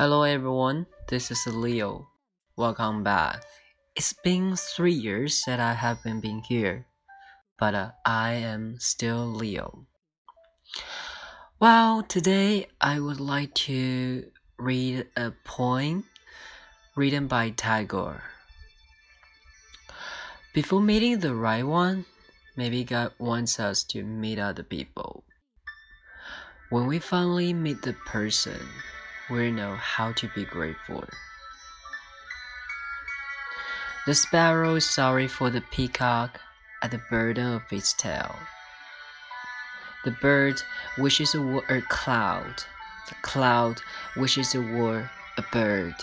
Hello everyone, this is Leo. Welcome back. It's been three years that I haven't been here, but uh, I am still Leo. Well, today I would like to read a poem written by Tagore. Before meeting the right one, maybe God wants us to meet other people. When we finally meet the person, we know how to be grateful. The sparrow is sorry for the peacock at the burden of its tail. The bird wishes it were a cloud. The cloud wishes it were a bird.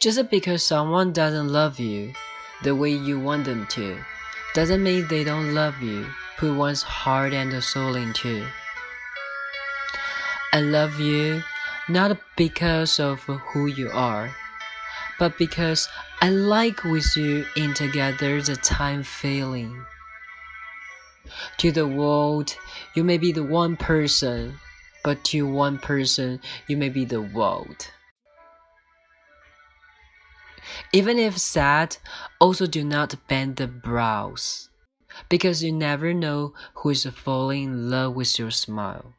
Just because someone doesn't love you the way you want them to, doesn't mean they don't love you. Put one's heart and soul into. I love you not because of who you are, but because I like with you in together the time feeling. To the world, you may be the one person, but to one person, you may be the world. Even if sad, also do not bend the brows, because you never know who is falling in love with your smile.